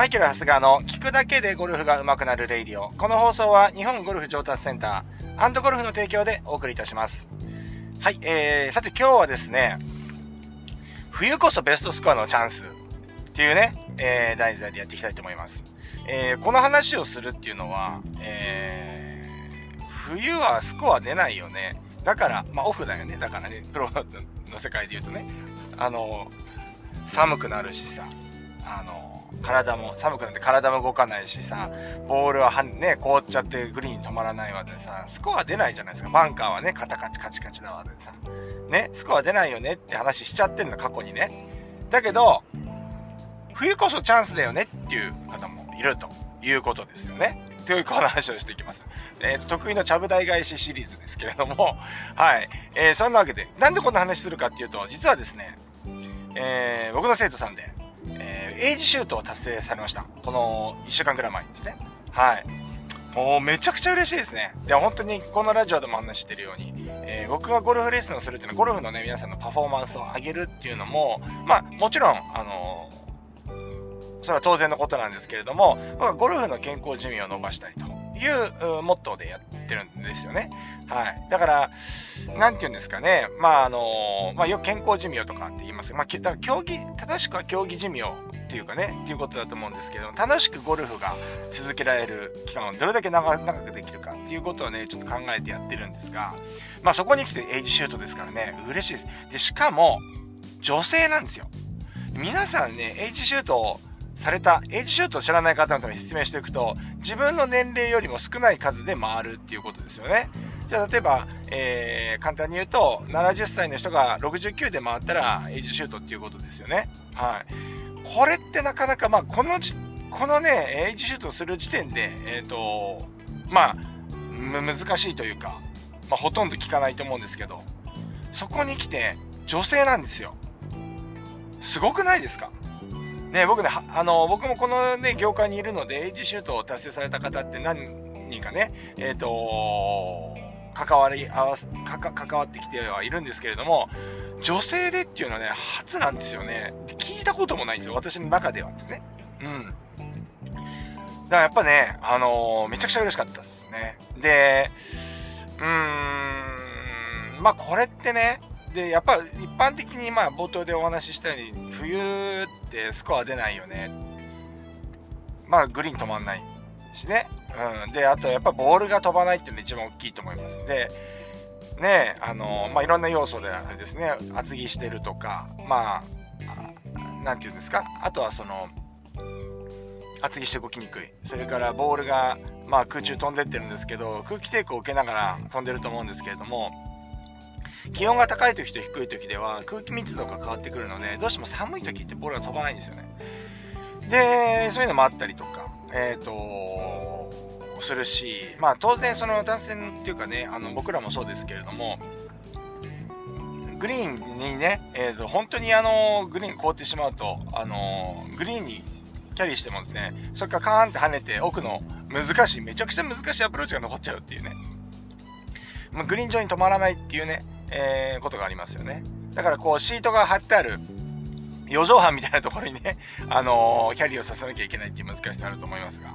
マイケル・ハスガーの聞くだけでゴルフが上手くなるレイディオ。この放送は日本ゴルフ上達センター、ゴルフの提供でお送りいたします。はい、えー、さて今日はですね、冬こそベストスコアのチャンスっていうね、えー、題材でやっていきたいと思います。えー、この話をするっていうのは、えー、冬はスコア出ないよね。だから、まあオフだよね。だからね、プロの世界で言うとね、あの、寒くなるしさ、あの、体も、寒くなって体も動かないしさ、ボールはね、凍っちゃってグリーン止まらないわでさ、スコア出ないじゃないですか。バンカーはね、カタカチカチカチだわでさ。ね、スコア出ないよねって話しちゃってんの、過去にね。だけど、冬こそチャンスだよねっていう方もいるということですよね。という話をしていきます。えっ、ー、と、得意のちゃぶ台返しシリーズですけれども、はい。えー、そんなわけで、なんでこんな話するかっていうと、実はですね、えー、僕の生徒さんで、エイジシュートを達成されました。この1週間くらい前にですね。はい。もうめちゃくちゃ嬉しいですね。で、本当にこのラジオでも話してるように、えー、僕がゴルフレッスンをするっていうのは、ゴルフのね、皆さんのパフォーマンスを上げるっていうのも、まあ、もちろん、あのー、それは当然のことなんですけれども、僕はゴルフの健康寿命を伸ばしたいというモットーでやってるんですよね。はい。だから、なんて言うんですかね。まあ、あの、まあ、よく健康寿命とかって言いますまあ、だ競技、正しくは競技寿命っていうかね、っていうことだと思うんですけど、楽しくゴルフが続けられる期間をどれだけ長くできるかっていうことをね、ちょっと考えてやってるんですが、まあそこに来てエイジシュートですからね、嬉しいです。で、しかも、女性なんですよ。皆さんね、エイジシュートをされた、エイジシュートを知らない方のために説明していくと、自分の年齢よりも少ない数で回るっていうことですよね。じゃあ例えば、えー、簡単に言うと、70歳の人が69で回ったら、エイジシュートっていうことですよね。はい。これってなかなか、まあ、このじ、このね、エイジシュートする時点で、えっ、ー、と、まあ、難しいというか、まあ、ほとんど聞かないと思うんですけど、そこに来て、女性なんですよ。すごくないですか？ね、僕ね、あの、僕もこのね、業界にいるので、エイジシュートを達成された方って何人かね、えっ、ー、と、関わり合わすかか、関わってきてはいるんですけれども、女性でっていうのはね、初なんですよね。聞いたこともないんですよ。私の中ではですね。うん。だからやっぱね、あのー、めちゃくちゃ嬉しかったですね。で、うーん、まあこれってね、で、やっぱ一般的にまあ冒頭でお話ししたように、冬てスコア出ないよね。まあグリーン止まんないしね。うん。で、あとやっぱボールが飛ばないっていうのが一番大きいと思います。で、ね、あの、まあ、いろんな要素であれですね、厚着してるとか、まあ、なんて言うんですか、あとはその、厚着して動きにくい。それからボールが、まあ、空中飛んでってるんですけど、空気抵抗を受けながら飛んでると思うんですけれども、気温が高い時と低い時では空気密度が変わってくるので、どうしても寒い時ってボールが飛ばないんですよね。で、そういうのもあったりとか、えっ、ー、と、するし、まあ当然その男性っていうかね、あの僕らもそうですけれども、グリーンにね、えーと、本当にあのグリーン凍ってしまうと、あのグリーンにキャリーしてもですね、それからカーンって跳ねて奥の難しい、めちゃくちゃ難しいアプローチが残っちゃうっていうね。ま、グリーン上に止まらないっていうね、えー、ことがありますよね。だからこうシートが貼ってある4畳半みたいなところにね、あのー、キャリーをさせなきゃいけないっていう難しさあると思いますが。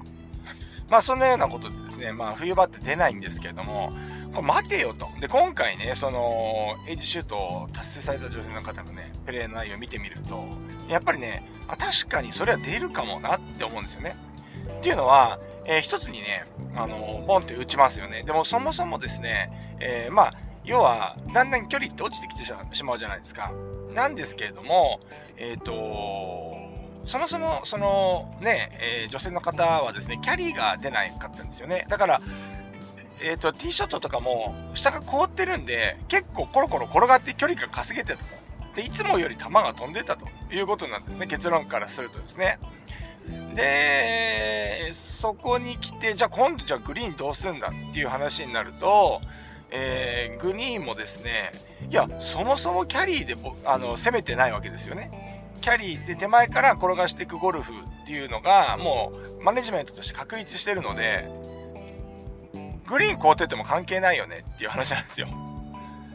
まあそんなようなことでですね、まあ冬場って出ないんですけれども、これ待てよと。で、今回ね、その、エッジシュートを達成された女性の方のね、プレイの内容を見てみると、やっぱりね、あ確かにそれは出るかもなって思うんですよね。っていうのは、えー、一つにね、あのボンって打ちますよね。でもそもそもですね、えー、まあ、要は、だんだん距離って落ちてきてしまうじゃないですか。なんですけれども、えっ、ー、とそもそも、そのね、えー、女性の方はですね、キャリーが出ないかったんですよね。だから、えっ、ー、と、ティーショットとかも、下が凍ってるんで、結構コロコロ転がって距離が稼げてたと。で、いつもより球が飛んでたということなんですね。結論からするとですね。で、そこに来て、じゃあ今度じゃあグリーンどうするんだっていう話になると、えー、グリーンもですね、いや、そもそもキャリーであの攻めてないわけですよね。キャリーで手前から転がしていくゴルフっていうのが、もうマネジメントとして確立してるので、グリーン凍ってても関係ないよねっていう話なんですよ。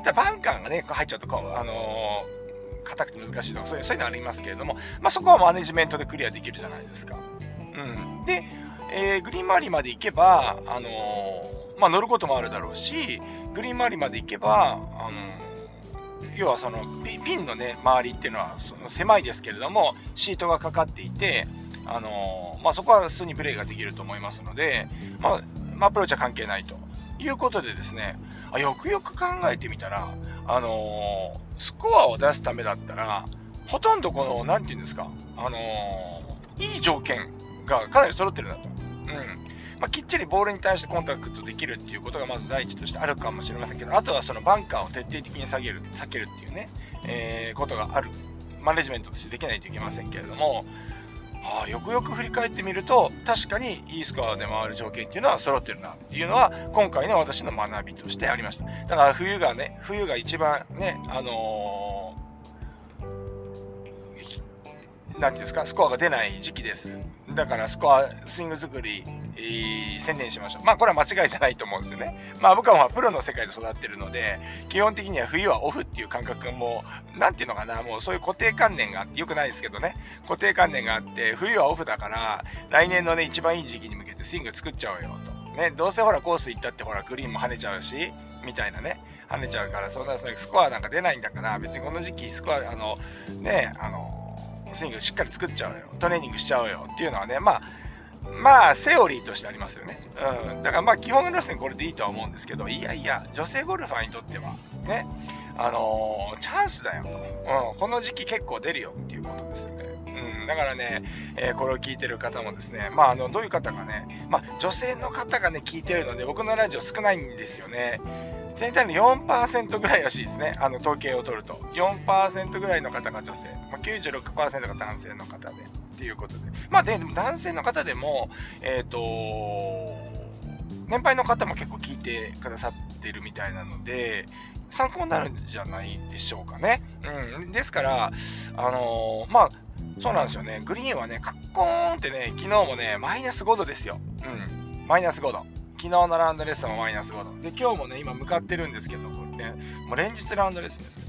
だバンカーがね、入っちゃうとこう、あのー、硬くて難しいとか、そういう、そういうのありますけれども、まあ、そこはマネジメントでクリアできるじゃないですか。うん。で、えー、グリーン周りまで行けば、あのー、まあ、乗ることもあるだろうし、グリーン周りまで行けば、あの、要はそのピンのね、周りっていうのはその狭いですけれども、シートがかかっていて、あのまあ、そこは普通にプレイができると思いますので、まあ、アプローチは関係ないということでですね、あよくよく考えてみたら、あのスコアを出すためだったら、ほとんどこの、なんて言うんですか、あのいい条件がかなり揃ってるなと。うん。まあ、きっちりボールに対してコンタクトできるっていうことがまず第一としてあるかもしれませんけど、あとはそのバンカーを徹底的に下げる、避けるっていうね、えー、ことがある。マネジメントとしてできないといけませんけれども、はあ、よくよく振り返ってみると、確かにいいスコアで回る条件っていうのは揃ってるなっていうのは、今回の私の学びとしてありました。だから冬がね、冬が一番ね、あのー、なんていうんですか、スコアが出ない時期です。だからスコア、スイング作り、えー、専念しましょう。まあこれは間違いじゃないと思うんですよね。まあ僕はプロの世界で育ってるので、基本的には冬はオフっていう感覚も、なんていうのかな、もうそういう固定観念があって、よくないですけどね、固定観念があって、冬はオフだから、来年のね、一番いい時期に向けてスイング作っちゃおうよと。ね、どうせほらコース行ったってほらグリーンも跳ねちゃうし、みたいなね、跳ねちゃうから、そんなスコアなんか出ないんだから、別にこの時期スコア、あの、ね、あの、スイングしっかり作っちゃうよ。トレーニングしちゃうよっていうのはね、まあ、まあ、セオリーとしてありますよね。うん。だからまあ、基本路線これでいいとは思うんですけど、いやいや、女性ゴルファーにとっては、ね、あのー、チャンスだよ。うん。この時期結構出るよっていうことですよね。うん。だからね、えー、これを聞いてる方もですね、まあ、あの、どういう方がね、まあ、女性の方がね、聞いてるので、僕のラジオ少ないんですよね。全体の4%ぐらいらしいですね。あの、統計を取ると。4%ぐらいの方が女性。まあ、96%が男性の方で。っていうことで。まあ、で、でも男性の方でも、えっ、ー、と、年配の方も結構聞いてくださってるみたいなので、参考になるんじゃないでしょうかね。うん。ですから、あのー、まあ、そうなんですよね。グリーンはね、カッコーンってね、昨日もね、マイナス5度ですよ。うん。マイナス5度。昨日のラウンドレッスンもマイナス5度。で、今日もね、今向かってるんですけど、これね、もう連日ラウンドレッスンです。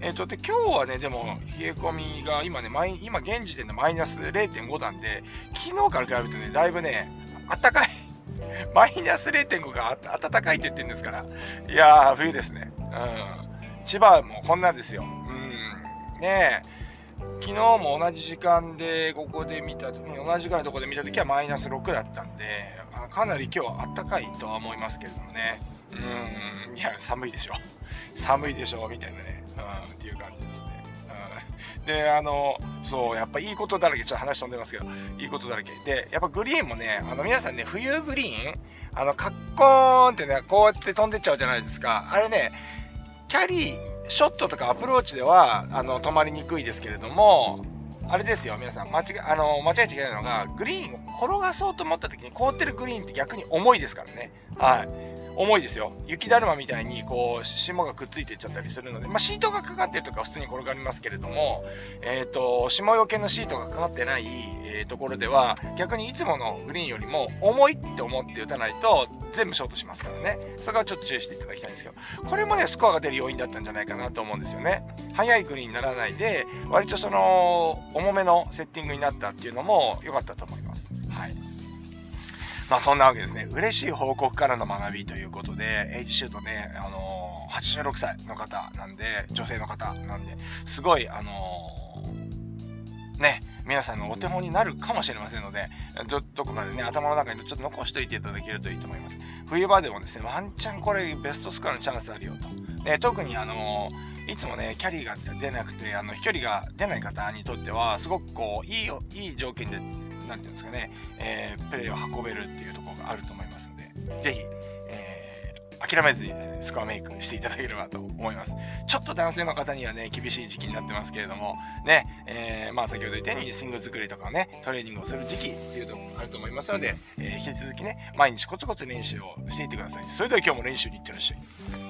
えっ、ー、と、で、今日はね、でも、冷え込みが今ね、今現時点でマイナス0.5なんで、昨日から比べるとね、だいぶね、あったかい。マイナス0.5が暖かいって言ってるんですから。いやー、冬ですね。うん。千葉もこんなんですよ。うん。ねえ。昨日も同じ時間でここで見た、同じ時間のとこで見た時はマイナス6だったんで、かなり今日は暖かいとは思いますけれどもね。うん、いや、寒いでしょ。寒いでしょ、みたいなね。うん、っていう感じですね。うん、で、あの、そう、やっぱいいことだらけ、ちょっと話飛んでますけど、いいことだらけ。で、やっぱグリーンもね、あの、皆さんね、冬グリーン、あの、カッコーンってね、こうやって飛んでっちゃうじゃないですか。あれね、キャリー、ショットとかアプローチでは、あの、止まりにくいですけれども、あれですよ、皆さん、間違、あの、間違えちゃいけないのが、グリーンを転がそうと思った時に凍ってるグリーンって逆に重いですからね。はい。重いですよ。雪だるまみたいに、こう、霜がくっついていっちゃったりするので、まあ、シートがかかってるとか普通に転がりますけれども、えっ、ー、と、霜よけのシートがかかってない、えー、ところでは、逆にいつものグリーンよりも重いって思って打たないと、全部ショートしますからね。それはちょっと注意していただきたいんですけど、これもね、スコアが出る要因だったんじゃないかなと思うんですよね。速いグリーンにならないで、割とその、重めのセッティングになったっていうのも良かったと思います。はい。まあそんなわけですね。嬉しい報告からの学びということで、エイジシュートね、あのー、86歳の方なんで、女性の方なんで、すごい、あのー、ね、皆さんのお手本になるかもしれませんので、ど、どこかでね、頭の中にちょっと残しておいていただけるといいと思います。冬場でもですね、ワンチャンこれベストスコアのチャンスあるよと。ね、特にあのー、いつもね、キャリーが出なくて、あの、飛距離が出ない方にとっては、すごくこう、いい、いい条件で何て言うんですかね、えー、プレーを運べるっていうところがあると思いますので、ぜひ、諦めずにですね、スコアメイクしていただければと思います。ちょっと男性の方にはね、厳しい時期になってますけれども、ね、えー、まあ先ほど言ったようにスイング作りとかね、トレーニングをする時期っていうのもあると思いますので、えー、引き続きね、毎日コツコツ練習をしていってください。それでは今日も練習に行ってらっしゃい。